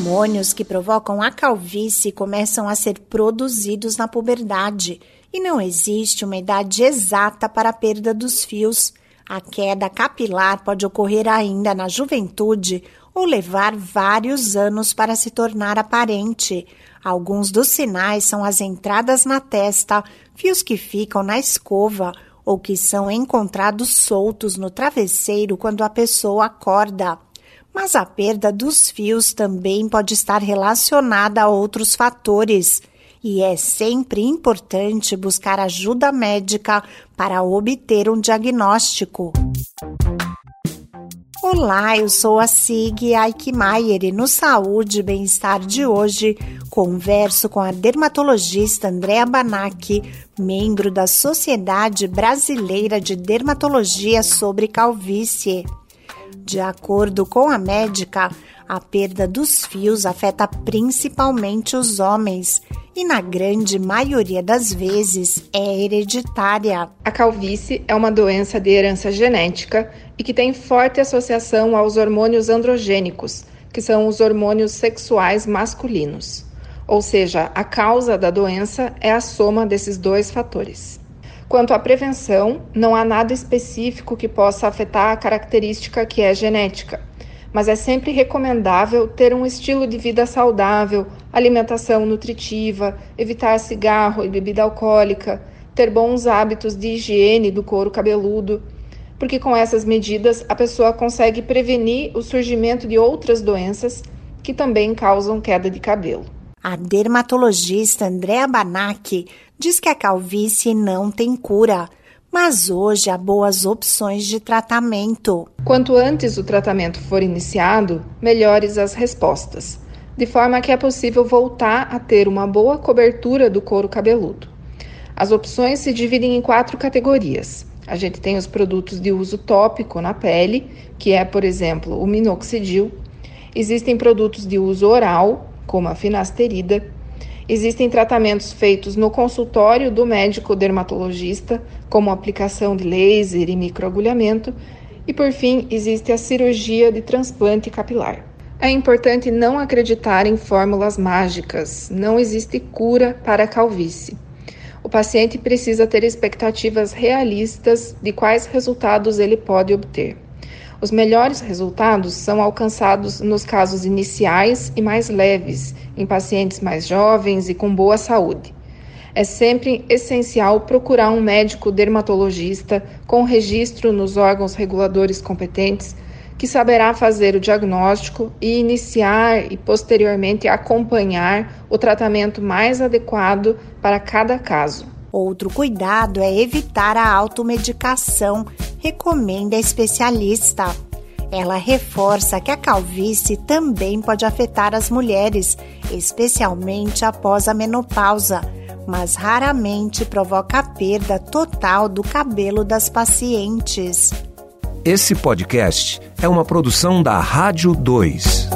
hormônios que provocam a calvície começam a ser produzidos na puberdade e não existe uma idade exata para a perda dos fios. A queda capilar pode ocorrer ainda na juventude ou levar vários anos para se tornar aparente. Alguns dos sinais são as entradas na testa, fios que ficam na escova ou que são encontrados soltos no travesseiro quando a pessoa acorda. Mas a perda dos fios também pode estar relacionada a outros fatores. E é sempre importante buscar ajuda médica para obter um diagnóstico. Olá, eu sou a Sig Aikmaier e no Saúde e Bem-Estar de hoje converso com a dermatologista Andréa Banac, membro da Sociedade Brasileira de Dermatologia sobre Calvície. De acordo com a médica, a perda dos fios afeta principalmente os homens e, na grande maioria das vezes, é hereditária. A calvície é uma doença de herança genética e que tem forte associação aos hormônios androgênicos, que são os hormônios sexuais masculinos. Ou seja, a causa da doença é a soma desses dois fatores. Quanto à prevenção, não há nada específico que possa afetar a característica que é genética, mas é sempre recomendável ter um estilo de vida saudável, alimentação nutritiva, evitar cigarro e bebida alcoólica, ter bons hábitos de higiene do couro cabeludo, porque com essas medidas a pessoa consegue prevenir o surgimento de outras doenças que também causam queda de cabelo. A dermatologista Andrea Banac diz que a calvície não tem cura, mas hoje há boas opções de tratamento. Quanto antes o tratamento for iniciado, melhores as respostas, de forma que é possível voltar a ter uma boa cobertura do couro cabeludo. As opções se dividem em quatro categorias. A gente tem os produtos de uso tópico na pele, que é, por exemplo, o minoxidil. Existem produtos de uso oral, como a finasterida. Existem tratamentos feitos no consultório do médico dermatologista, como aplicação de laser e microagulhamento. E por fim, existe a cirurgia de transplante capilar. É importante não acreditar em fórmulas mágicas, não existe cura para a calvície. O paciente precisa ter expectativas realistas de quais resultados ele pode obter. Os melhores resultados são alcançados nos casos iniciais e mais leves, em pacientes mais jovens e com boa saúde. É sempre essencial procurar um médico dermatologista com registro nos órgãos reguladores competentes que saberá fazer o diagnóstico e iniciar e posteriormente acompanhar o tratamento mais adequado para cada caso. Outro cuidado é evitar a automedicação, recomenda a especialista. Ela reforça que a calvície também pode afetar as mulheres, especialmente após a menopausa, mas raramente provoca a perda total do cabelo das pacientes. Esse podcast é uma produção da Rádio 2.